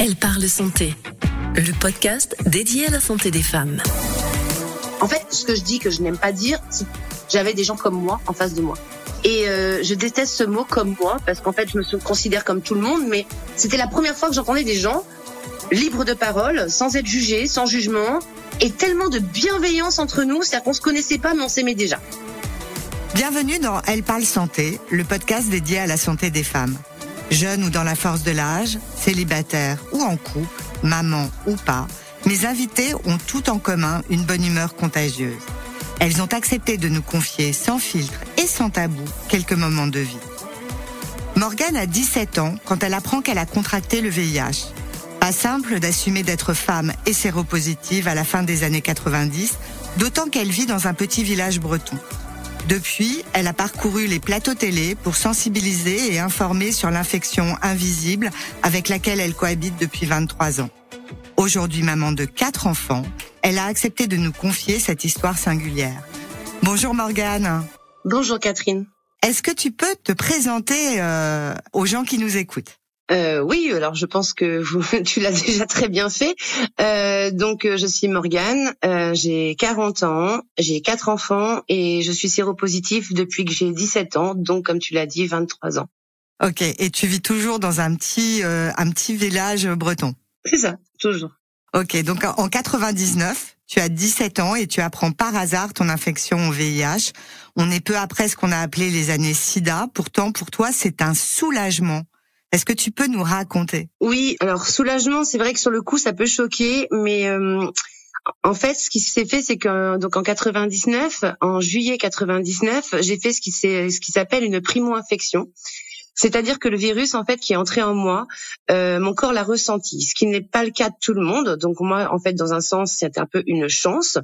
Elle parle santé, le podcast dédié à la santé des femmes. En fait, ce que je dis que je n'aime pas dire, c'est que j'avais des gens comme moi en face de moi. Et euh, je déteste ce mot comme moi parce qu'en fait, je me considère comme tout le monde, mais c'était la première fois que j'entendais des gens libres de parole, sans être jugés, sans jugement, et tellement de bienveillance entre nous, c'est-à-dire qu'on se connaissait pas, mais on s'aimait déjà. Bienvenue dans Elle parle santé, le podcast dédié à la santé des femmes. Jeunes ou dans la force de l'âge, célibataires ou en couple, maman ou pas, mes invités ont tout en commun une bonne humeur contagieuse. Elles ont accepté de nous confier sans filtre et sans tabou quelques moments de vie. Morgane a 17 ans quand elle apprend qu'elle a contracté le VIH. Pas simple d'assumer d'être femme et séropositive à la fin des années 90, d'autant qu'elle vit dans un petit village breton. Depuis, elle a parcouru les plateaux télé pour sensibiliser et informer sur l'infection invisible avec laquelle elle cohabite depuis 23 ans. Aujourd'hui maman de quatre enfants, elle a accepté de nous confier cette histoire singulière. Bonjour Morgane. Bonjour Catherine. Est-ce que tu peux te présenter euh, aux gens qui nous écoutent? Euh, oui, alors je pense que vous, tu l'as déjà très bien fait. Euh, donc je suis Morgane, euh, j'ai 40 ans, j'ai quatre enfants et je suis séropositif depuis que j'ai 17 ans, donc comme tu l'as dit, 23 ans. Ok, et tu vis toujours dans un petit euh, un petit village breton? C'est ça, toujours. Ok, donc en 99, tu as 17 ans et tu apprends par hasard ton infection au VIH. On est peu après ce qu'on a appelé les années SIDA. Pourtant, pour toi, c'est un soulagement. Est-ce que tu peux nous raconter? Oui, alors soulagement, c'est vrai que sur le coup, ça peut choquer, mais euh, en fait, ce qui s'est fait, c'est que donc en 99, en juillet 99, j'ai fait ce qui ce qui s'appelle une primo-infection. C'est-à-dire que le virus, en fait, qui est entré en moi, euh, mon corps l'a ressenti, ce qui n'est pas le cas de tout le monde. Donc moi, en fait, dans un sens, c'était un peu une chance.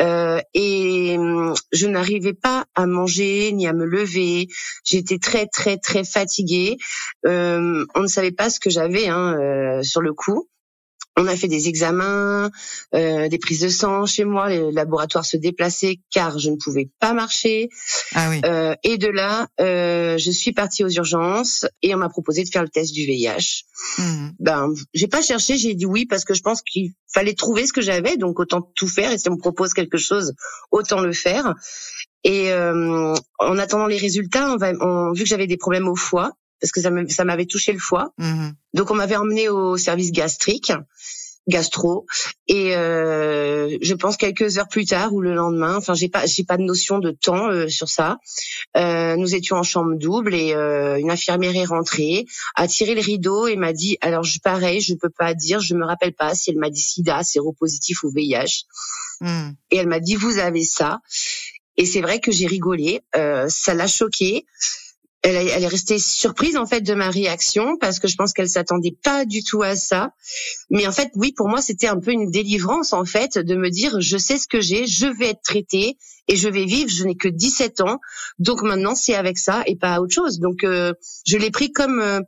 Euh, et hum, je n'arrivais pas à manger ni à me lever. J'étais très, très, très fatiguée. Euh, on ne savait pas ce que j'avais hein, euh, sur le coup. On a fait des examens, euh, des prises de sang chez moi, les laboratoires se déplaçaient car je ne pouvais pas marcher. Ah oui. Euh, et de là, euh, je suis partie aux urgences et on m'a proposé de faire le test du VIH. Mmh. Ben, j'ai pas cherché, j'ai dit oui parce que je pense qu'il fallait trouver ce que j'avais, donc autant tout faire. Et si on me propose quelque chose, autant le faire. Et euh, en attendant les résultats, on va, on, vu que j'avais des problèmes au foie, parce que ça m'avait touché le foie, Mmh. donc on m'avait emmené au service gastrique, gastro, et euh, je pense quelques heures plus tard ou le lendemain, enfin j'ai pas j'ai pas de notion de temps euh, sur ça. Euh, nous étions en chambre double et euh, une infirmière est rentrée, a tiré le rideau et m'a dit alors je pareil je peux pas dire, je me rappelle pas si elle m'a dit SIDA, séropositif ou VIH, Mmh. et elle m'a dit vous avez ça. Et c'est vrai que j'ai rigolé, euh, ça l'a choquée. Elle, elle est restée surprise en fait de ma réaction parce que je pense qu'elle s'attendait pas du tout à ça. Mais en fait, oui, pour moi, c'était un peu une délivrance en fait de me dire je sais ce que j'ai, je vais être traitée et je vais vivre. Je n'ai que 17 ans, donc maintenant c'est avec ça et pas autre chose. Donc euh, je l'ai pris comme euh,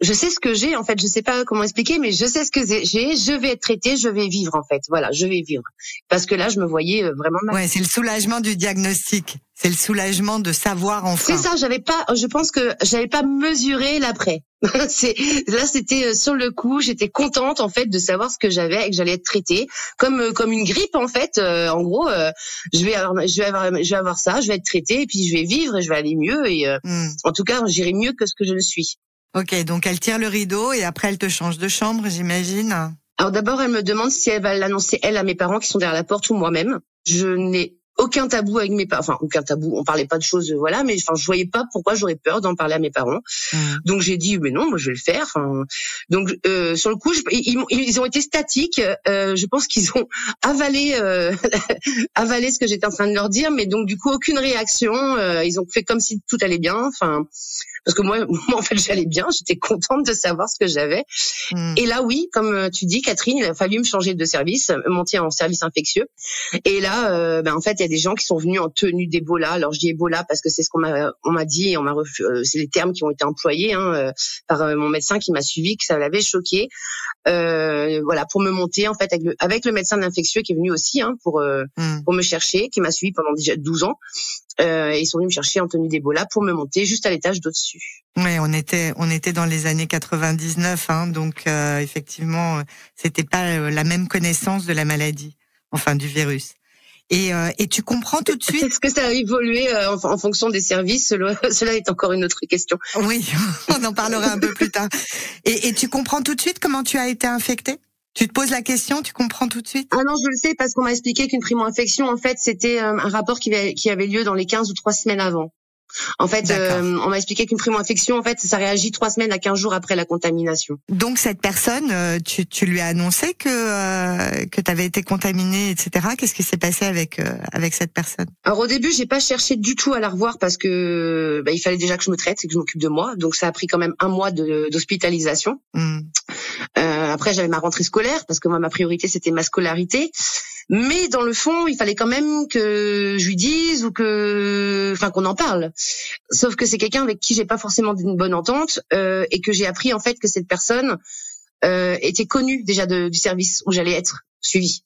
je sais ce que j'ai en fait, je sais pas comment expliquer, mais je sais ce que j'ai. Je vais être traitée, je vais vivre en fait. Voilà, je vais vivre parce que là, je me voyais euh, vraiment mal. Ouais, c'est le soulagement du diagnostic. C'est le soulagement de savoir enfin. C'est ça, j'avais pas, je pense que j'avais pas mesuré l'après. c'est là, c'était euh, sur le coup, j'étais contente en fait de savoir ce que j'avais et que j'allais être traitée comme euh, comme une grippe en fait. Euh, en gros, euh, je vais avoir, je vais avoir, je vais avoir ça, je vais être traitée et puis je vais vivre et je vais aller mieux et euh, Mmh. en tout cas, j'irai mieux que ce que je ne suis. Ok, donc elle tire le rideau et après elle te change de chambre, j'imagine. Alors d'abord, elle me demande si elle va l'annoncer elle à mes parents qui sont derrière la porte ou moi-même. Je n'ai aucun tabou avec mes parents, enfin aucun tabou. On parlait pas de choses, euh, voilà, mais enfin je voyais pas pourquoi j'aurais peur d'en parler à mes parents. Mmh. Donc j'ai dit mais non, moi je vais le faire. Enfin, donc euh, sur le coup, je- ils, ont été statiques. Euh, je pense qu'ils ont avalé euh, avalé ce que j'étais en train de leur dire, mais donc du coup aucune réaction. Euh, ils ont fait comme si tout allait bien. Enfin, parce que moi, moi en fait j'allais bien. J'étais contente de savoir ce que j'avais. Mmh. Et là, oui, comme euh, tu dis, Catherine, il a fallu me changer de service, me monter en service infectieux. Et là, ben, en fait, y a des gens qui sont venus en tenue d'Ebola. Alors je dis Ebola parce que c'est ce qu'on m'a on m'a dit, on m'a euh, c'est les termes qui ont été employés hein, euh, par euh, mon médecin qui m'a suivi, que ça l'avait choqué. voilà, pour me monter en fait avec le, avec le médecin de l'infectieux qui est venu aussi hein, pour mm. pour me chercher, qui m'a suivi pendant déjà 12 ans. Euh, ils sont venus me chercher en tenue d'Ebola pour me monter juste à l'étage d'au-dessus. Oui, on était on était dans les années 99, hein, donc euh, effectivement, c'était pas la même connaissance de la maladie, enfin du virus. Et, euh, et tu comprends tout de suite. Est-ce que ça a évolué euh, en, en, fonction des services? Cela est encore une autre question. Oui, on en parlera un peu plus tard. Et, et tu comprends tout de suite comment tu as été infecté tu te poses la question, tu comprends tout de suite? Ah non, je le sais parce qu'on m'a expliqué qu'une primo-infection, en fait, c'était euh, un rapport qui avait, qui avait lieu dans les 15 ou 3 semaines avant. En fait, euh, on m'a expliqué qu'une primo-infection, en fait, ça réagit trois semaines à 15 jours après la contamination. Donc cette personne, euh, tu, tu lui as annoncé que euh, que tu avais été contaminé, etc. Qu'est-ce qui s'est passé avec avec cette personne? Alors au début, j'ai pas cherché du tout à la revoir parce que bah, il fallait déjà que je me traite et que je m'occupe de moi. Donc ça a pris quand même un mois d'hospitalisation. Mmh. Après, j'avais ma rentrée scolaire parce que moi, ma priorité c'était ma scolarité. Mais dans le fond, il fallait quand même que je lui dise ou que, enfin, qu'on en parle. Sauf que c'est quelqu'un avec qui j'ai pas forcément une bonne entente euh, et que j'ai appris en fait que cette personne euh, était connue déjà de, du service où j'allais être suivie.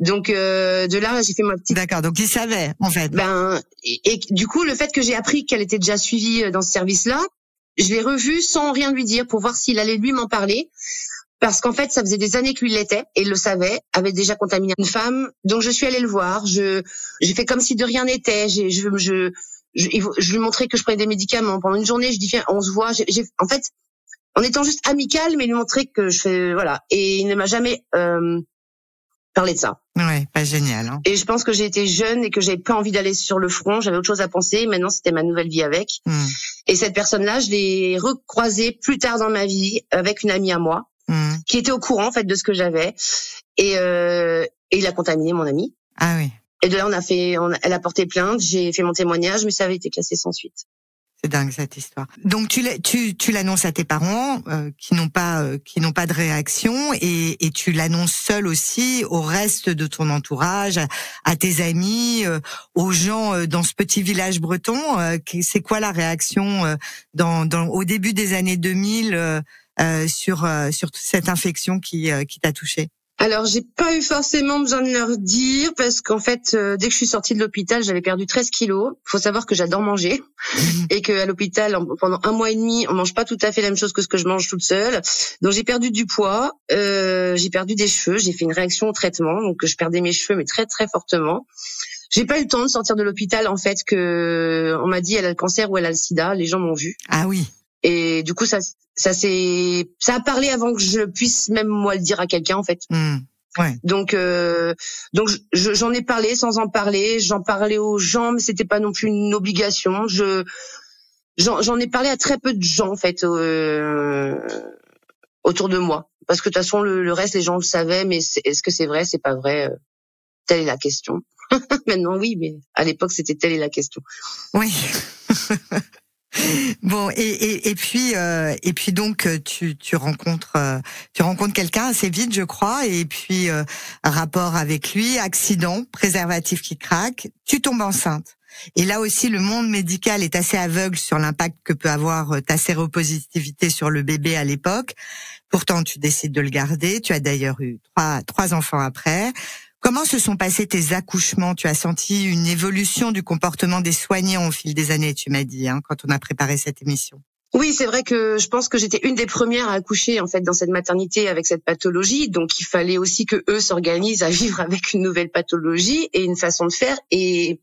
Donc euh, de là, j'ai fait ma petite. D'accord. Donc il savait en fait. Ben et, et du coup, le fait que j'ai appris qu'elle était déjà suivie euh, dans ce service-là, je l'ai revue sans rien lui dire pour voir s'il allait lui m'en parler parce qu'en fait, ça faisait des années que lui l'était et il le savait, avait déjà contaminé une femme. Donc je suis allée le voir. Je j'ai fait comme si de rien n'était. Je, je, je, je, lui montrais que je prenais des médicaments pendant une journée. Je dis viens, on se voit. J'ai, en fait, en étant juste amical, mais lui montrer que je fais voilà. Et il ne m'a jamais euh, parlé de ça. Ouais, pas génial. Hein. Et je pense que j'ai été jeune et que j'avais pas envie d'aller sur le front. J'avais autre chose à penser. Maintenant, c'était ma nouvelle vie avec. Hmm. Et cette personne-là, je l'ai recroisée plus tard dans ma vie avec une amie à moi Mmh. qui était au courant en fait de ce que j'avais et, euh, et il a contaminé mon ami. Ah oui. Et de là on a fait, on elle a porté plainte, j'ai fait mon témoignage, mais ça avait été classé sans suite. C'est dingue cette histoire. Donc tu tu tu l'annonces à tes parents euh, qui n'ont pas euh, qui n'ont pas de réaction et, et tu l'annonces seul aussi au reste de ton entourage, à, tes amis, euh, aux gens euh, dans ce petit village breton. c'est quoi la réaction dans, dans au début des années 2000 euh, sur euh, sur cette infection qui euh, qui t'a touché alors, j'ai pas eu forcément besoin de leur dire parce qu'en fait, dès que je suis sortie de l'hôpital, j'avais perdu 13 kilos. Faut savoir que j'adore manger et que à l'hôpital, pendant un mois et demi, on mange pas tout à fait la même chose que ce que je mange toute seule. Donc, j'ai perdu du poids, euh, j'ai perdu des cheveux, j'ai fait une réaction au traitement, donc je perdais mes cheveux, mais très très fortement. J'ai pas eu le temps de sortir de l'hôpital en fait que on m'a dit elle a le cancer ou elle a le sida. Les gens m'ont vu. Ah oui. Et du coup, ça, ça c'est, ça a parlé avant que je puisse même moi le dire à quelqu'un en fait. Mmh. Ouais. Donc, euh, donc j'en ai parlé sans en parler. J'en parlais aux gens, mais c'était pas non plus une obligation. Je, j'en ai parlé à très peu de gens en fait euh, autour de moi, parce que de toute façon le, le reste les gens le savaient, mais est-ce que c'est vrai, c'est pas vrai euh, Telle est la question. Maintenant oui, mais à l'époque c'était telle est la question. Oui. Bon et, et, et puis euh, et puis donc tu, tu rencontres euh, tu rencontres quelqu'un assez vite je crois et puis euh, rapport avec lui accident préservatif qui craque tu tombes enceinte. Et là aussi le monde médical est assez aveugle sur l'impact que peut avoir ta séropositivité sur le bébé à l'époque. Pourtant tu décides de le garder. Tu as d'ailleurs eu trois trois enfants après Comment se sont passés tes accouchements? Tu as senti une évolution du comportement des soignants au fil des années, tu m'as dit, hein, quand on a préparé cette émission? Oui, c'est vrai que je pense que j'étais une des premières à accoucher en fait dans cette maternité avec cette pathologie, donc il fallait aussi que eux s'organisent à vivre avec une nouvelle pathologie et une façon de faire. Et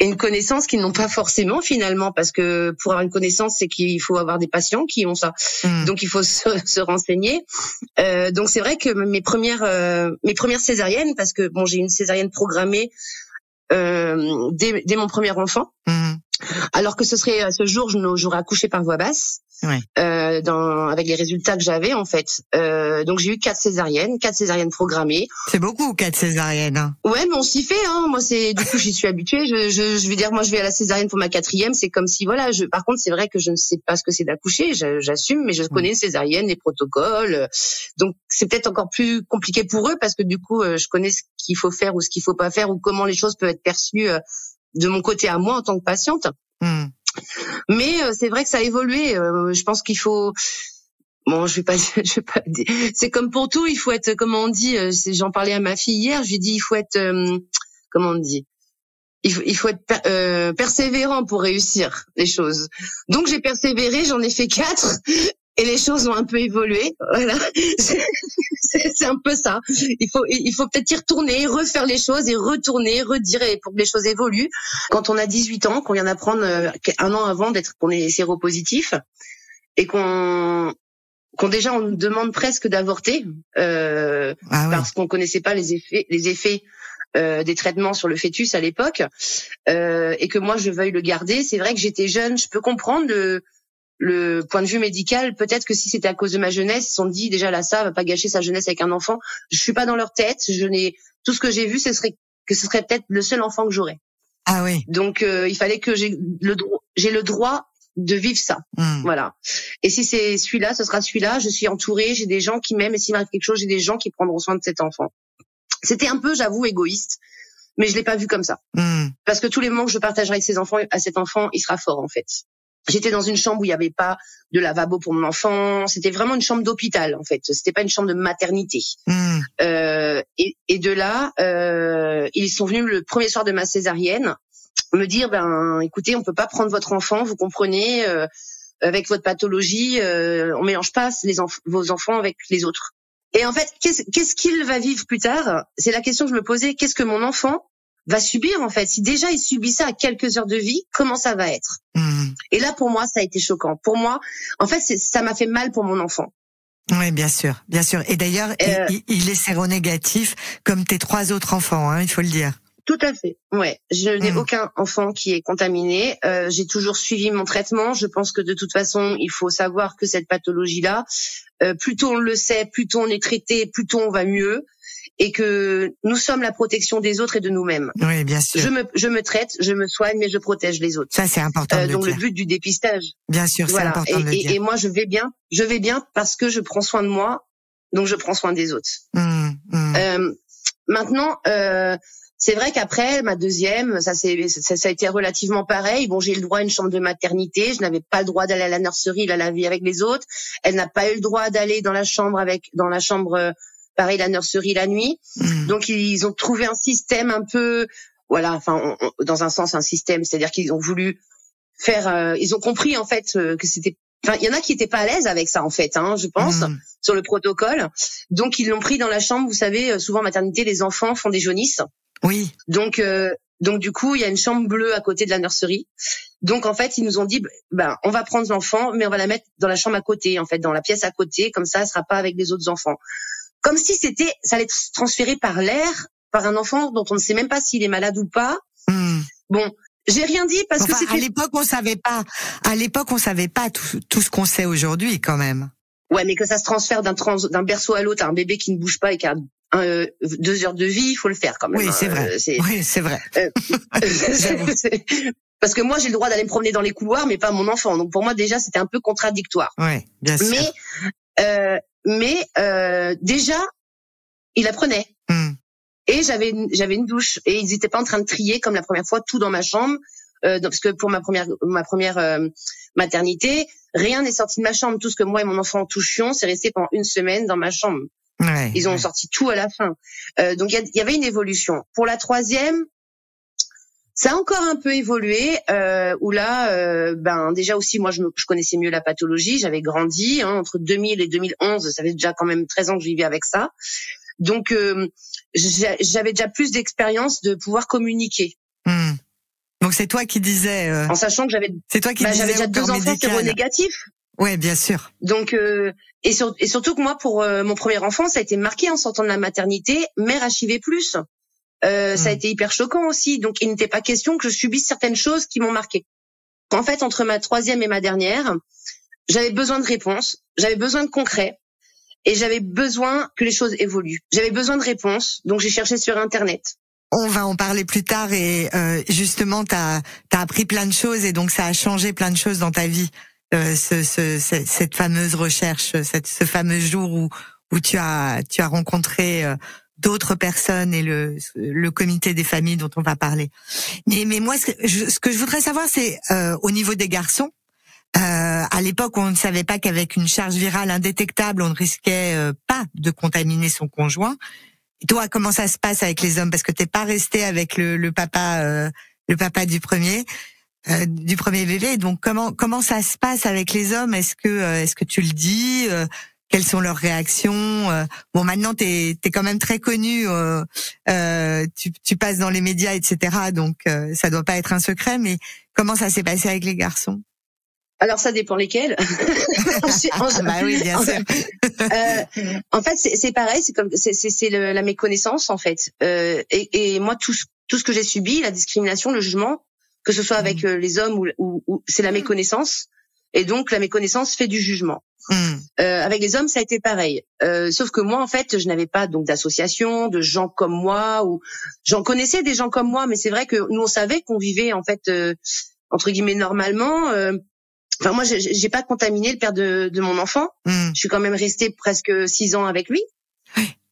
et une connaissance qu'ils n'ont pas forcément finalement parce que pour avoir une connaissance c'est qu'il faut avoir des patients qui ont ça hmm. donc il faut se, se renseigner euh, donc c'est vrai que mes premières euh, mes premières césariennes parce que bon j'ai une césarienne programmée euh, dès, dès, mon premier enfant hmm. alors que ce serait à ce jour j'aurais accouché par voie basse euh, dans, avec les résultats que j'avais en fait. Euh, donc j'ai eu quatre césariennes, quatre césariennes programmées. C'est beaucoup quatre césariennes. Hein. Ouais, mais on s'y fait. Hein. Moi, c'est du coup j'y suis habituée. Je, je, je vais dire, moi, je vais à la césarienne pour ma quatrième. C'est comme si voilà. Je, par contre, c'est vrai que je ne sais pas ce que c'est d'accoucher. J'assume, mais je connais les césariennes, les protocoles. Donc c'est peut-être encore plus compliqué pour eux parce que du coup, euh, je connais ce qu'il faut faire ou ce qu'il faut pas faire ou comment les choses peuvent être perçues euh, de mon côté à moi en tant que patiente. Hmm. Mais euh, c'est vrai que ça a évolué. Euh, je pense qu'il faut Bon, je vais pas, je vais pas. C'est comme pour tout, il faut être, comment on dit. J'en parlais à ma fille hier. Je lui dit, il faut être, comment on dit. Il faut, il faut être persévérant pour réussir les choses. Donc j'ai persévéré, j'en ai fait quatre, et les choses ont un peu évolué. Voilà, c'est un peu ça. Il faut il faut peut-être y retourner, refaire les choses et retourner, redire pour que les choses évoluent. Quand on a 18 ans, qu'on vient d'apprendre euh, un an avant d'être qu'on est séropositif et qu'on qu'on déjà on nous demande presque d'avorter euh, ah parce qu'on connaissait pas les effets les effets euh, des traitements sur le fœtus à l'époque euh, et que moi je veuille le garder c'est vrai que j'étais jeune je peux comprendre le le point de vue médical, peut-être que si c'était à cause de ma jeunesse, ils se sont dit déjà là ça va pas gâcher sa jeunesse avec un enfant. Je suis pas dans leur tête. Je n'ai tout ce que j'ai vu, ce serait que ce serait peut-être le seul enfant que j'aurais. Ah oui. Donc euh, il fallait que j'ai le droit, j'ai le droit de vivre ça. Hmm. Voilà. Et si c'est celui-là, ce sera celui-là. Je suis entourée, j'ai des gens qui m'aiment et s'il m'arrive quelque chose, j'ai des gens qui prendront soin de cet enfant. C'était un peu, j'avoue, égoïste, mais je l'ai pas vu comme ça. Hmm. Parce que tous les moments que je partagerai avec ces enfants, à cet enfant, il sera fort en fait. J'étais dans une chambre où il n'y avait pas de lavabo pour mon enfant. C'était vraiment une chambre d'hôpital en fait. C'était pas une chambre de maternité. Hmm. Euh, et, et, de là, euh, ils sont venus le premier soir de ma césarienne me dire ben écoutez, on peut pas prendre votre enfant, vous comprenez, euh, avec votre pathologie, euh, on mélange pas les vos enfants avec les autres. Et en fait, qu'est-ce qu'il va vivre plus tard? C'est la question que je me posais. Qu'est-ce que mon enfant va subir en fait? Si déjà il subit ça à quelques heures de vie, comment ça va être? Hmm. Et là pour moi ça a été choquant. Pour moi, en fait ça m'a fait mal pour mon enfant. Oui, bien sûr, bien sûr. Et d'ailleurs, euh, il, est séronégatif comme tes trois autres enfants, hein, il faut le dire. Tout à fait. Ouais, je n'ai hmm. aucun enfant qui est contaminé. Euh, j'ai toujours suivi mon traitement. Je pense que de toute façon, il faut savoir que cette pathologie-là, euh, plus tôt on le sait, plus tôt on est traité, plus tôt on va mieux et que nous sommes la protection des autres et de nous-mêmes. Oui, bien sûr. Je me, je me traite, je me soigne, mais je protège les autres. Ça, c'est important. Euh, donc le but du dépistage. Bien sûr, c'est important et, de le dire. Et, moi, je vais bien. Je vais bien parce que je prends soin de moi, donc je prends soin des autres. Mmh, mmh. Euh, maintenant, euh, c'est vrai qu'après ma deuxième, ça, c'est, ça, ça, a été relativement pareil. Bon, j'ai le droit à une chambre de maternité. Je n'avais pas le droit d'aller à la nurserie, à la vie avec les autres. Elle n'a pas eu le droit d'aller dans la chambre avec, dans la chambre pareil la nurserie la nuit. Hmm. Donc ils ont trouvé un système un peu, voilà, enfin dans un sens un système, c'est-à-dire qu'ils ont voulu faire, euh, ils ont compris en fait euh, que c'était, enfin il y en a qui étaient pas à l'aise avec ça en fait, hein, je pense, hmm. sur le protocole. Donc ils l'ont pris dans la chambre. Vous savez, euh, souvent en maternité les enfants font des jaunisses. Oui. Donc donc du coup, il y a une chambre bleue à côté de la nurserie. Donc en fait, ils nous ont dit, ben on va prendre l'enfant, mais on va la mettre dans la chambre à côté, en fait, dans la pièce à côté, comme ça, elle sera pas avec les autres enfants comme si c'était, ça allait être transféré par l'air par un enfant dont on ne sait même pas s'il est malade ou pas. Hmm. Bon, j'ai rien dit parce que à l'époque on savait pas. À l'époque on savait pas tout, tout ce qu'on sait aujourd'hui quand même. Ouais, mais que ça se transfère d'un d'un berceau à l'autre, un bébé qui ne bouge pas et qui a euh, deux heures de vie, il faut le faire quand même. Oui, c'est hein. vrai. Euh, oui, c'est vrai. Euh, parce que moi j'ai le droit d'aller me promener dans les couloirs, mais pas mon enfant. Donc pour moi déjà c'était un peu contradictoire. Oui, bien sûr. Mais euh, mais euh, déjà, il apprenait. Hmm. Et j'avais j'avais une douche et ils n'étaient pas en train de trier comme la première fois tout dans ma chambre euh, parce que pour ma première ma première euh, maternité, rien n'est sorti de ma chambre. Tout ce que moi et mon enfant touchions, c'est resté pendant une semaine dans ma chambre. Ouais, ils ont sorti tout à la fin. Euh, donc il y, y, avait une évolution. Pour la troisième, ça a encore un peu évolué, euh, où là, euh, ben déjà aussi, moi, je, je connaissais mieux la pathologie, j'avais grandi hein, entre 2000 et 2011, ça fait déjà quand même 13 ans que je vivais avec ça, donc euh, j'avais déjà plus d'expérience de pouvoir communiquer. Hmm. Donc c'est toi qui disais, euh, en sachant que j'avais, c'est toi qui bah, j'avais déjà deux enfants séronégatifs. Ouais, bien sûr. Donc euh, et, et, surtout que moi, pour euh, mon premier enfant, ça a été marqué en sortant de la maternité, mère HIV+. Euh, ça a hmm. été hyper choquant aussi. Donc, il n'était pas question que je subisse certaines choses qui m'ont marqué. En fait, entre ma troisième et ma dernière, j'avais besoin de réponses, j'avais besoin de concret et j'avais besoin que les choses évoluent. J'avais besoin de réponses, donc j'ai cherché sur Internet. On va en parler plus tard et euh, justement, tu as, appris plein de choses et donc ça a changé plein de choses dans ta vie. Euh, ce, ce, cette fameuse recherche, cette, ce fameux jour où, où tu as, tu as rencontré euh, d'autres personnes et le, le comité des familles dont on va parler. Mais, mais moi, ce que je, voudrais savoir, c'est euh, au niveau des garçons. Euh, à l'époque, on ne savait pas qu'avec une charge virale indétectable, on ne risquait euh, pas de contaminer son conjoint. Toi, comment ça se passe avec les hommes? Parce que t'es pas resté avec le, le papa, euh, le papa du premier, euh, du premier bébé. Donc comment comment ça se passe avec les hommes? Est-ce que est-ce que tu le dis Quelles sont leurs réactions Bon, maintenant t'es es quand même très connu. tu, tu passes dans les médias, etc. Donc ça doit pas être un secret. Mais comment ça s'est passé avec les garçons? Alors ça dépend lesquels. Ah bah oui, bien sûr. euh, en fait, c'est pareil, c'est comme c'est la méconnaissance en fait. Euh, et, et, moi, tout ce, tout ce que j'ai subi, la discrimination, le jugement, que ce soit avec mm. euh, les hommes ou, ou, c'est la méconnaissance. Et donc la méconnaissance fait du jugement. Mm. Euh, avec les hommes, ça a été pareil. Euh, sauf que moi, en fait, je n'avais pas donc d'association, de gens comme moi, ou j'en connaissais des gens comme moi, mais c'est vrai que nous on savait qu'on vivait en fait euh, entre guillemets normalement. Euh, Enfin, moi, j'ai pas contaminé le père de, de mon enfant. Hmm. Je suis quand même restée presque six ans avec lui.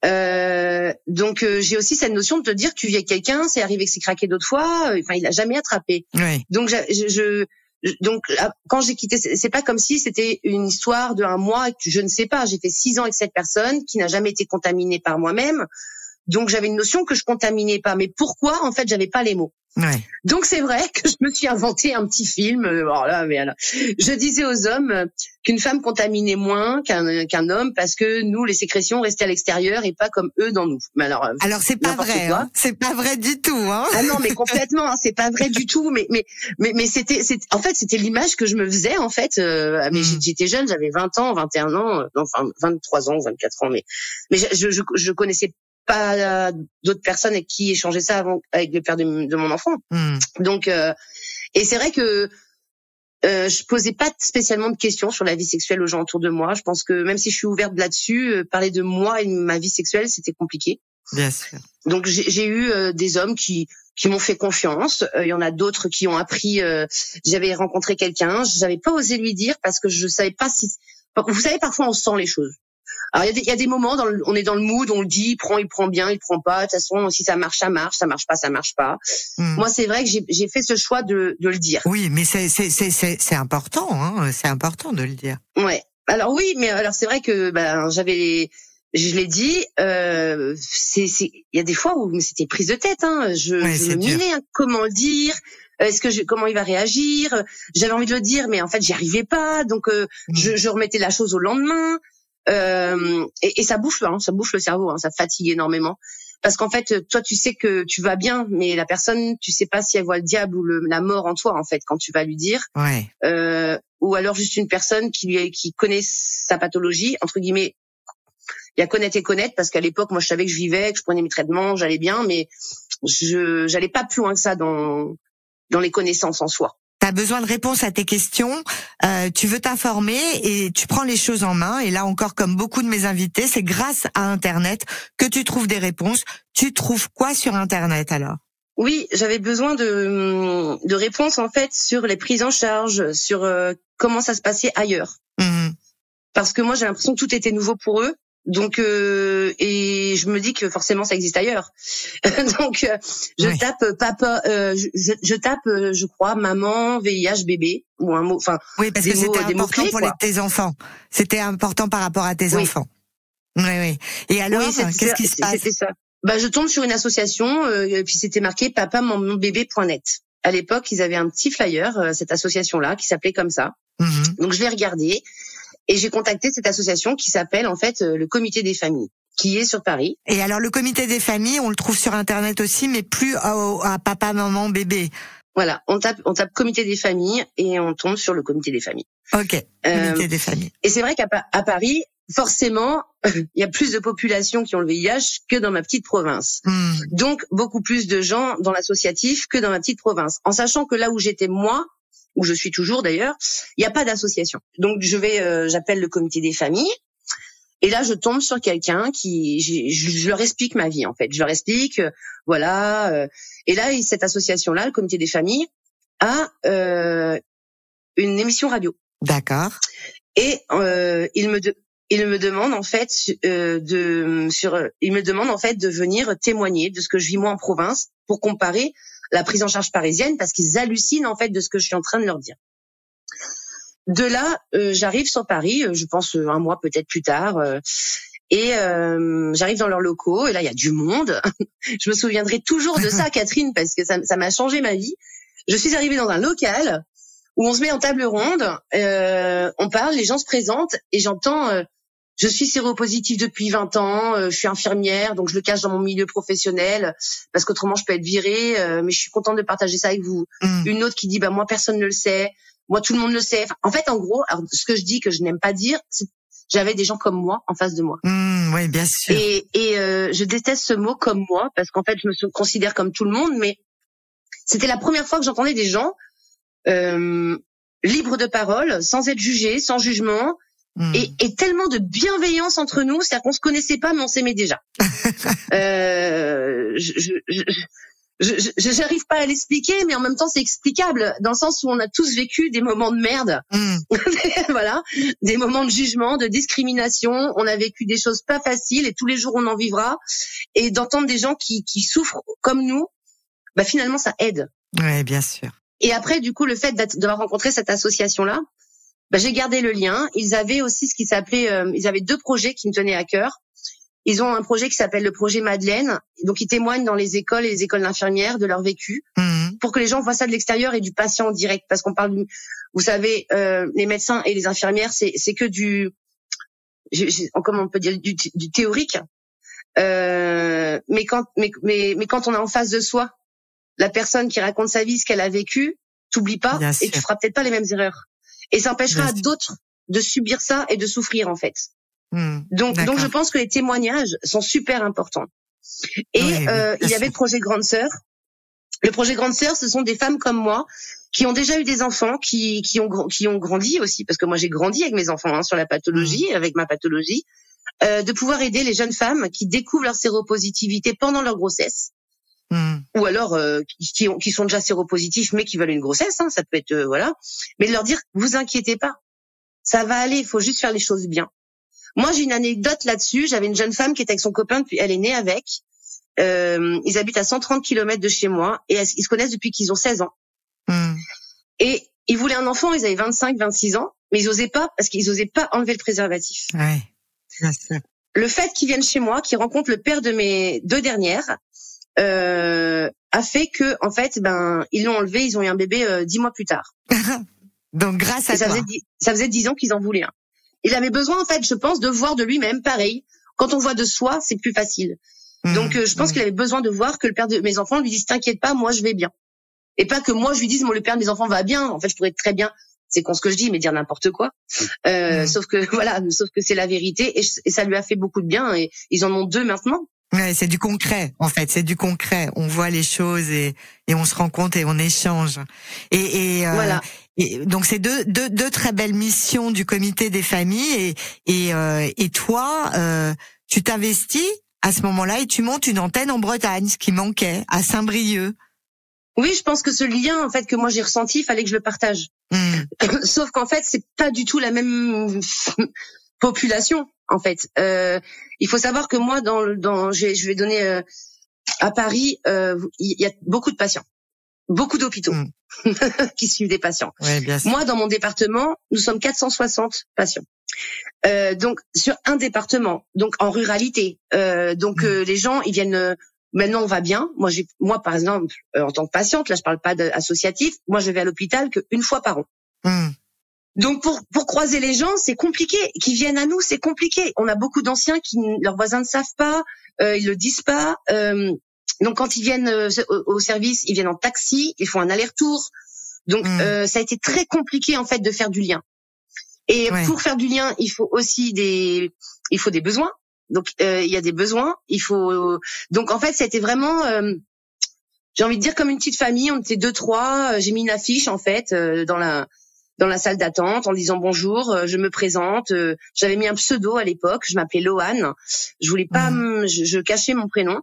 Euh, donc euh, j'ai aussi cette notion de te dire tu vis avec quelqu'un, c'est arrivé que c'est craqué d'autres fois. Euh, enfin, il a jamais attrapé. Donc je, je, donc quand j'ai quitté, c'est pas comme si c'était une histoire de un mois. Je ne sais pas. J'ai fait six ans avec cette personne qui n'a jamais été contaminée par moi-même. Donc j'avais une notion que je contaminais pas. Mais pourquoi En fait, j'avais pas les mots. Ouais. Donc c'est vrai que je me suis inventé un petit film. Euh, alors là, mais alors, je disais aux hommes qu'une femme contaminait moins qu'un qu'un homme parce que nous, les sécrétions restaient à l'extérieur et pas comme eux dans nous. Mais alors, euh, alors c'est pas vrai. Hein c'est pas vrai du tout. Hein ah non, mais complètement. Hein, c'est pas vrai du tout. Mais mais mais mais c'était en fait c'était l'image que je me faisais en fait. Euh, mais hmm. j'étais jeune, j'avais 20 ans, 21 ans, enfin 23 ans, 24 ans. Mais mais je je, je connaissais pas d'autres personnes avec qui échanger ça avant avec le père de, mon enfant. Hmm. Donc, euh, et c'est vrai que euh, je posais pas spécialement de questions sur la vie sexuelle aux gens autour de moi. Je pense que même si je suis ouverte là-dessus, euh, parler de moi et de ma vie sexuelle, c'était compliqué. Bien sûr. Donc j'ai eu euh, des hommes qui qui m'ont fait confiance. Il y en a d'autres qui ont appris. J'avais rencontré quelqu'un, j'avais pas osé lui dire parce que je savais pas si. Vous savez, parfois on sent les choses. Alors il y, a des moments, dans on est dans le mood, on le dit, il prend, il prend bien, il prend pas. De toute façon, si ça marche, ça marche, ça marche pas, ça marche pas. Hmm. Moi, c'est vrai que j'ai fait ce choix de, de le dire. Oui, mais c'est c'est important, hein, c'est important de le dire. Ouais. Alors oui, mais alors c'est vrai que ben j'avais je l'ai dit, euh, c'est, il y a des fois où c'était prise de tête. Hein. Je, je me minais, hein, comment le dire? Est-ce que je, comment il va réagir? J'avais envie de le dire, mais en fait, j'y arrivais pas. Donc, euh, hmm. je, je, remettais la chose au lendemain. Euh, et, et, ça bouffe, hein, ça bouffe le cerveau, hein, ça fatigue énormément. Parce qu'en fait, toi, tu sais que tu vas bien, mais la personne, tu sais pas si elle voit le diable ou le, la mort en toi, en fait, quand tu vas lui dire. Ouais. Euh, ou alors juste une personne qui lui, qui connaît sa pathologie, entre guillemets. Il y a connaître et connaître, parce qu'à l'époque, moi, je savais que je vivais, que je prenais mes traitements, j'allais bien, mais je j'allais pas plus loin que ça dans dans les connaissances en soi as besoin de réponses à tes questions, euh, tu veux t'informer et tu prends les choses en main. Et là encore, comme beaucoup de mes invités, c'est grâce à Internet que tu trouves des réponses. Tu trouves quoi sur Internet alors? Oui, j'avais besoin de, de réponses en fait sur les prises en charge, sur euh, comment ça se passait ailleurs. Mmh. Parce que moi j'ai l'impression que tout était nouveau pour eux donc euh, et je me dis que forcément ça existe ailleurs. Donc euh, je tape papa, euh, je, je, tape je crois maman VIH bébé ou un mot, enfin oui parce que c'était important pour tes enfants. C'était important par rapport à tes enfants. Oui oui. Et alors qu'est-ce qui se passe ça. Bah je tombe sur une association et puis c'était marqué papa bébé.net. À l'époque ils avaient un petit flyer cette association là qui s'appelait comme ça. Mmh Donc je l'ai regardé et j'ai contacté cette association qui s'appelle en fait euh, le Comité des familles qui est sur Paris. Et alors le comité des familles, on le trouve sur internet aussi, mais plus à, papa, maman, bébé. Voilà, on tape, on tape comité des familles et on tombe sur le comité des familles. Ok, comité euh, des familles. Et c'est vrai qu'à à Paris, forcément, il y a plus de population qui ont le VIH que dans ma petite province. Hmm. Donc beaucoup plus de gens dans l'associatif que dans ma petite province. En sachant que là où j'étais moi, où je suis toujours d'ailleurs, il n'y a pas d'association. Donc je vais, j'appelle le comité des familles. Et là, je tombe sur quelqu'un qui, je, je, leur explique ma vie en fait. Je leur explique, voilà. et là, cette association-là, le comité des familles, a une émission radio. D'accord. Et euh, il me de, il me demande en fait euh, de sur il me demande en fait de venir témoigner de ce que je vis moi en province pour comparer la prise en charge parisienne parce qu'ils hallucinent en fait de ce que je suis en train de leur dire. De là, euh, j'arrive sur Paris, euh, je pense un mois peut-être plus tard, et j'arrive dans leurs locaux et là il y a du monde. je me souviendrai toujours de ça, Catherine, parce que ça m'a changé ma vie. Je suis arrivée dans un local où on se met en table ronde, euh, on parle, les gens se présentent et j'entends euh, je suis séropositive depuis 20 ans, euh, je suis infirmière, donc je le cache dans mon milieu professionnel parce qu'autrement je peux être virée, euh, mais je suis contente de partager ça avec vous. Mm. Une autre qui dit bah moi personne ne le sait, moi tout le monde le sait. en fait, en gros, alors, ce que je dis que je n'aime pas dire, c'est j'avais des gens comme moi en face de moi. Mm, oui, bien sûr. Et, et je déteste ce mot comme moi parce qu'en fait je me considère comme tout le monde, mais c'était la première fois que j'entendais des gens euh, libre de parole, sans être jugé, sans jugement, hmm. et, et, tellement de bienveillance entre nous, c'est-à-dire qu'on se connaissait pas, mais on s'aimait déjà. euh, je, je, j'arrive pas à l'expliquer, mais en même temps c'est explicable dans le sens où on a tous vécu des moments de merde, hmm. voilà, des moments de jugement, de discrimination. On a vécu des choses pas faciles et tous les jours on en vivra. Et d'entendre des gens qui, qui souffrent comme nous, bah finalement ça aide. Oui, bien sûr. Et après, du coup, le fait d'avoir rencontré cette association-là, bah, j'ai gardé le lien. Ils avaient aussi ce qui s'appelait, euh, ils avaient deux projets qui me tenaient à cœur. Ils ont un projet qui s'appelle le projet Madeleine. Donc, ils témoignent dans les écoles et les écoles d'infirmières de leur vécu mmh. pour que les gens voient ça de l'extérieur et du patient en direct. Parce qu'on parle, vous savez, euh, les médecins et les infirmières, c'est que du, comment on peut dire, du, du théorique. Euh, mais quand, mais, mais, mais quand on est en face de soi, la personne qui raconte sa vie, ce qu'elle a vécu, t'oublie pas et tu feras peut-être pas les mêmes erreurs. Et ça empêchera à d'autres de subir ça et de souffrir en fait. Hmm, donc, donc je pense que les témoignages sont super importants. Et euh, il y avait le projet Grande Sœur. Le projet Grande Sœur, ce sont des femmes comme moi qui ont déjà eu des enfants, qui, qui ont qui ont grandi aussi, parce que moi j'ai grandi avec mes enfants hein, sur la pathologie, hmm. avec ma pathologie, euh, de pouvoir aider les jeunes femmes qui découvrent leur séropositivité pendant leur grossesse Ou alors euh, qui, qui, sont déjà séropositifs mais qui veulent une grossesse, hein, ça peut être euh, voilà, mais de leur dire vous inquiétez pas, ça va aller, il faut juste faire les choses bien. Moi j'ai une anecdote là-dessus, j'avais une jeune femme qui était avec son copain depuis, elle est née avec, euh, ils habitent à 130 km de chez moi et ils se connaissent depuis qu'ils ont 16 ans. Hmm. Et ils voulaient un enfant, ils avaient 25, 26 ans, mais ils osaient pas parce qu'ils osaient pas enlever le préservatif. Ouais. Le fait qu'ils viennent chez moi, qu'ils rencontrent le père de mes deux dernières, euh, a fait que en fait ben ils l'ont enlevé, ils ont eu un bébé euh, dix mois plus tard. Donc grâce à ça toi. Faisait ça faisait dix ans qu'ils en voulaient un. Il avait besoin en fait, je pense, de voir de lui-même pareil. Quand on voit de soi, c'est plus facile. Mmh, Donc euh, je pense mmh. qu'il avait besoin de voir que le père de mes enfants lui dise t'inquiète pas, moi je vais bien. Et pas que moi je lui dise moi le père de mes enfants va bien. En fait, je pourrais très bien c'est con ce que je dis, mais dire n'importe quoi. Euh, mmh. Sauf que voilà, sauf que c'est la vérité et, et, ça lui a fait beaucoup de bien. Et ils en ont deux maintenant. Ouais, c'est du concret en fait, c'est du concret. On voit les choses et, et on se rend compte et on échange. Et, et, euh, voilà. et donc c'est deux, deux, deux très belles missions du comité des familles et et, euh, et toi, euh, tu t'investis à ce moment-là et tu montes une antenne en Bretagne, ce qui manquait à Saint-Brieuc. Oui, je pense que ce lien en fait que moi j'ai ressenti, il fallait que je le partage. Hmm. Sauf qu'en fait, c'est pas du tout la même population en fait. Euh, il faut savoir que moi, dans, dans je, vais, donner euh, à Paris, euh, il y a beaucoup de patients, beaucoup d'hôpitaux mm. qui suivent des patients. Moi, dans mon département, nous sommes 460 patients. donc sur un département, donc en ruralité, donc mm. les gens ils viennent. maintenant on va bien. Moi, j'ai, moi par exemple, en tant que patiente, là je parle pas d'associatif. Moi, je vais à l'hôpital qu'une fois par an. Mm. Donc pour pour croiser les gens, c'est compliqué. Qui viennent à nous, c'est compliqué. On a beaucoup d'anciens qui leurs voisins ne savent pas, euh, ils le disent pas. Euh, donc quand ils viennent euh, au, service, ils viennent en taxi, ils font un aller-retour. Donc mmh. euh, ça a été très compliqué en fait de faire du lien. Et pour faire du lien, il faut aussi des il faut des besoins. Donc euh, il y a des besoins. Il faut donc en fait, ça a été vraiment j'ai envie de dire comme une petite famille. On était deux trois. J'ai mis une affiche en fait dans la dans la salle d'attente en disant bonjour, je me présente. J'avais mis un pseudo à l'époque, je m'appelais Loane. Je voulais pas, mmh. je, je, cachais mon prénom.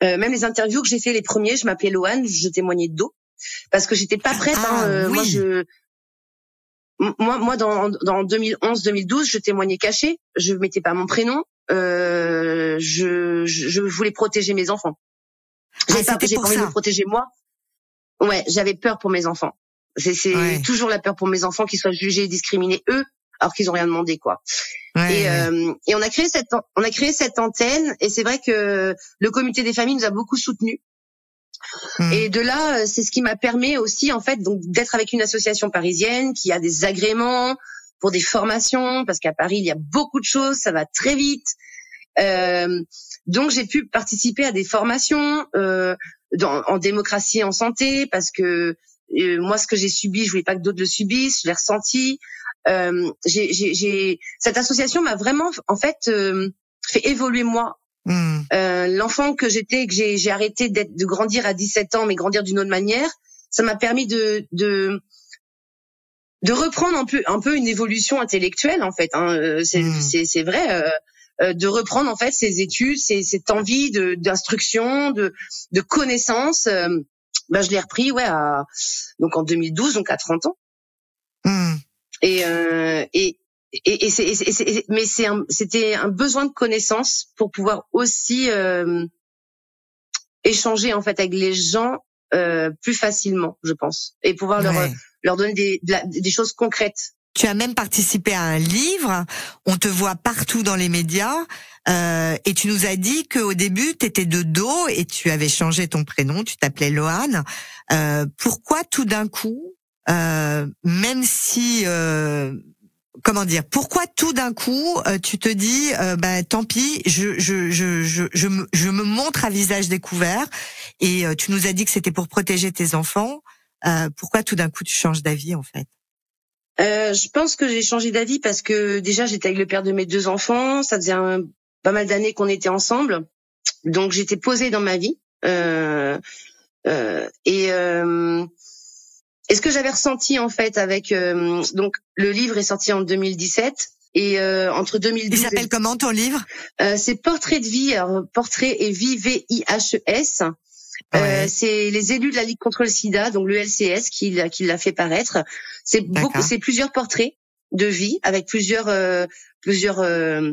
même les interviews que j'ai fait les premiers, je m'appelais Loane, je témoignais de dos parce que j'étais pas prête. Ah, hein, oui. Moi, je moi, moi, dans, dans 2011-2012, je témoignais caché. Je mettais pas mon prénom. Euh, je, je voulais protéger mes enfants. Ah, pas, c'était j'ai pour pas envie de me protéger moi. Ouais, j'avais peur pour mes enfants. C'est Ouais. toujours la peur pour mes enfants qu'ils soient jugés et discriminés eux, alors qu'ils ont rien demandé quoi. Ouais, Et, euh, et on a créé cette on a créé cette antenne et c'est vrai que le comité des familles nous a beaucoup soutenus. Mm. Et de là, euh, c'est ce qui m'a permis aussi en fait donc d'être avec une association parisienne qui a des agréments pour des formations parce qu'à Paris il y a beaucoup de choses, ça va très vite. Euh, donc j'ai pu participer à des formations euh, dans, en démocratie en santé parce que euh, moi ce que j'ai subi, je voulais pas que d'autres le subissent, je l'ai ressenti. Euh, j'ai, j'ai, j'ai- cette association m'a vraiment en fait euh, fait évoluer moi Mm. euh, l'enfant que j'étais, que j'ai, j'ai arrêté d'être, de grandir à 17 ans, mais grandir d'une autre manière, ça m'a permis de, de, de reprendre un peu, un peu une évolution intellectuelle en fait. Hein. Euh, C'est, Mm. c'est, c'est vrai. euh, euh, de reprendre en fait ces études, ces, cette envie de d'instruction, de de connaissance. Euh, ben je l'ai repris ouais à, donc en 2012 donc à 30 ans Mm. et euh, et et, et c'est, et c'est- et c'est- mais c'est un- c'était un besoin de connaissance pour pouvoir aussi euh, échanger en fait avec les gens euh, plus facilement, je pense, et pouvoir leur Ouais. leur donner des des choses concrètes. Tu as même participé à un livre. On te voit partout dans les médias. Euh, et tu nous as dit qu'au début, tu étais de dos et tu avais changé ton prénom. Tu t'appelais Loane. Euh, pourquoi tout d'un coup, euh, même si... euh, Comment dire Pourquoi tout d'un coup euh, tu te dis euh, bah tant pis je je je je je me, montre à visage découvert et tu nous as dit que c'était pour protéger tes enfants pourquoi tout d'un coup tu changes d'avis en fait? Euh, je pense que j'ai changé d'avis parce que déjà j'étais avec le père de mes deux enfants, ça faisait un, pas mal d'années qu'on était ensemble, donc j'étais posée dans ma vie. Euh, euh, et, euh, et ce que j'avais ressenti en fait avec euh, donc le livre est sorti en 2017 et euh, entre 2012 Il et s'appelle comment ton livre? Euh, c'est Portrait de vie, alors portrait et vie V I H E S. Euh, Ouais. c'est les élus de la Ligue contre le SIDA, donc le LCS, qui, l'a- qui l'a fait paraître. C'est beaucoup, c'est plusieurs portraits de vie avec plusieurs, euh, plusieurs, euh,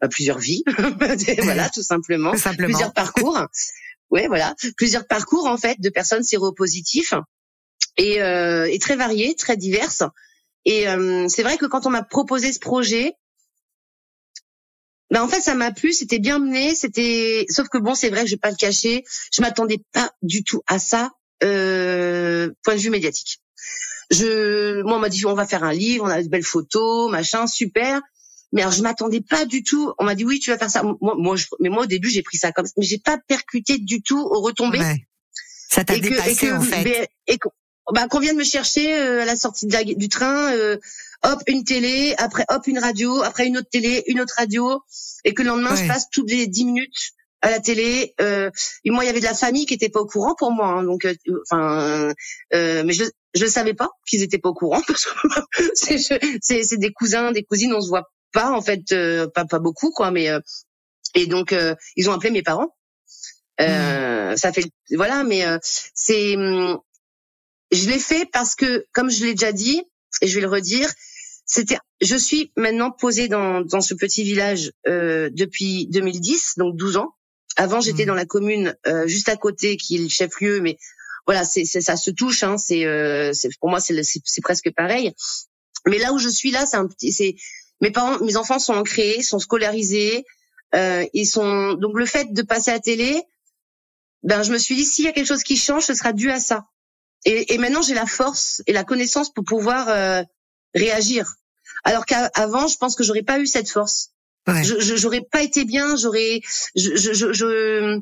bah, plusieurs vies, voilà, tout simplement, Tout simplement. plusieurs parcours. ouais, voilà, plusieurs parcours en fait de personnes séropositifs et, euh, et très variés, très diverses. Et euh, c'est vrai que quand on m'a proposé ce projet, ben en fait ça m'a plu, c'était bien mené, c'était sauf que bon c'est vrai que je vais pas le cacher, je m'attendais pas du tout à ça euh, point de vue médiatique. Je moi on m'a dit on va faire un livre, on a de belles photos, machin, super. Mais alors je m'attendais pas du tout. On m'a dit oui tu vas faire ça. Moi, moi je- mais moi au début j'ai pris ça comme ça, mais j'ai pas percuté du tout aux retombées Ouais. Ça t'a que, dépassé et que, en fait. et qu'on bah, qu'on vienne me chercher euh, à la sortie de la- du train, euh, hop une télé, après hop une radio, après une autre télé, une autre radio, et que le lendemain Ouais. je passe toutes les dix minutes à la télé. Euh, et moi il y avait de la famille qui était pas au courant pour moi, hein, donc euh, enfin, euh, mais je je savais pas qu'ils étaient pas au courant c'est c'est des cousins, des cousines, on se voit pas en fait, euh, pas pas beaucoup quoi, mais euh, et donc euh, ils ont appelé mes parents. Euh, Ça fait voilà, mais euh, c'est hum, je l'ai fait parce que comme je l'ai déjà dit et je vais le redire, c'était je suis maintenant posée dans dans ce petit village euh, depuis 2010, donc 12 ans. Avant j'étais Mhm. dans la commune euh, juste à côté qui est le chef-lieu, mais voilà c'est c'est- ça se touche, hein, c'est euh, c'est pour moi c'est le- c'est c'est presque pareil. Mais là où je suis là, c'est un petit c'est mes parents, mes enfants sont ancrés, sont scolarisés, euh, ils sont donc le fait de passer à la télé, ben je me suis dit s'il y a quelque chose qui change, ce sera dû à ça. Et, et maintenant j'ai la force et la connaissance pour pouvoir euh, réagir. Alors qu'avant, je pense que j'aurais pas eu cette force. Ouais. Je je- j'aurais pas été bien, j'aurais je, je je,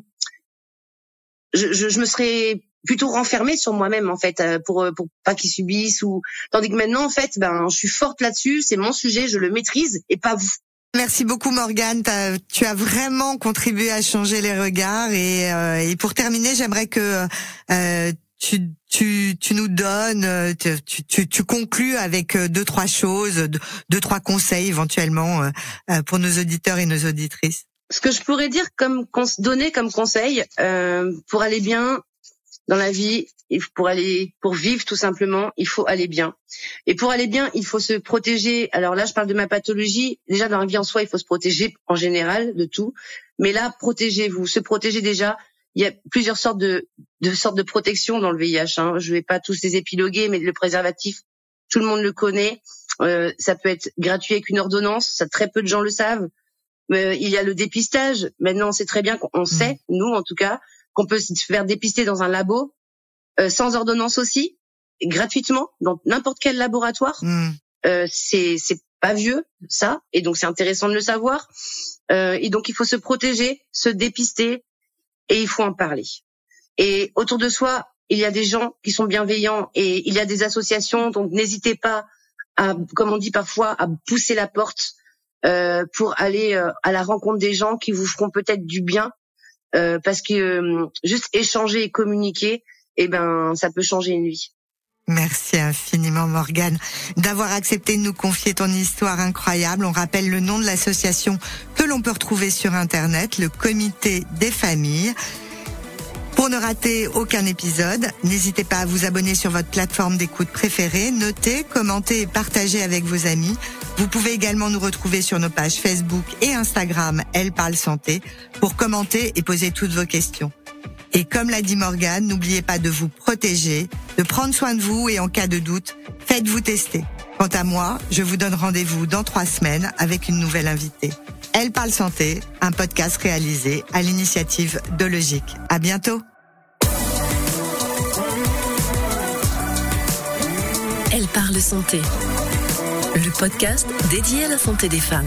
je- je me serais plutôt renfermée sur moi-même en fait euh, pour euh, pour pas qu'ils subissent ou tandis que maintenant en fait ben je suis forte là-dessus, c'est mon sujet, je le maîtrise et pas vous. Merci beaucoup Morgane, tu as vraiment contribué à changer les regards et, euh, et pour terminer, j'aimerais que euh, tu, tu, tu nous donnes, tu, tu, tu conclus avec deux trois choses, deux, trois conseils éventuellement pour nos auditeurs et nos auditrices. Ce que je pourrais dire comme donner comme conseil pour aller bien, dans la vie, pour aller, pour vivre tout simplement, il faut aller bien. Et pour aller bien, il faut se protéger. Alors là, je parle de ma pathologie. Déjà, dans la vie en soi, il faut se protéger en général de tout. Mais là, protégez-vous. Se protéger déjà. Il y a plusieurs sortes de, de sortes de protection dans le VIH. Hein. Je vais pas tous les épiloguer, mais le préservatif, tout le monde le connaît. Euh, ça peut être gratuit avec une ordonnance. Ça, très peu de gens le savent. Euh, il y a le dépistage. Maintenant, c'est très bien qu'on sait, mmh. nous en tout cas, qu'on peut se faire dépister dans un labo, euh, sans ordonnance aussi, gratuitement, dans n'importe quel laboratoire. Hmm. Euh, c'est c'est pas vieux ça, et donc c'est intéressant de le savoir. Euh, et donc il faut se protéger, se dépister, et il faut en parler. Et autour de soi, il y a des gens qui sont bienveillants et il y a des associations, donc n'hésitez pas à, comme on dit parfois, à pousser la porte euh, pour aller à la rencontre des gens qui vous feront peut-être du bien euh, parce que euh, juste échanger et communiquer, eh ben, ça peut changer une vie. Merci infiniment Morgane d'avoir accepté de nous confier ton histoire incroyable. On rappelle le nom de l'association que l'on peut retrouver sur internet, le Comité des familles. Pour ne rater aucun épisode, n'hésitez pas à vous abonner sur votre plateforme d'écoute préférée, notez, commentez et partagez avec vos amis. Vous pouvez également nous retrouver sur nos pages Facebook et Instagram Elle parle santé pour commenter et poser toutes vos questions. Et comme l'a dit Morgane, n'oubliez pas de vous protéger, de prendre soin de vous et en cas de doute, faites-vous tester. Quant à moi, je vous donne rendez-vous dans trois semaines avec une nouvelle invitée. Elle parle santé, un podcast réalisé à l'initiative de Logique. À bientôt. Elle parle santé. Le podcast dédié à la santé des femmes.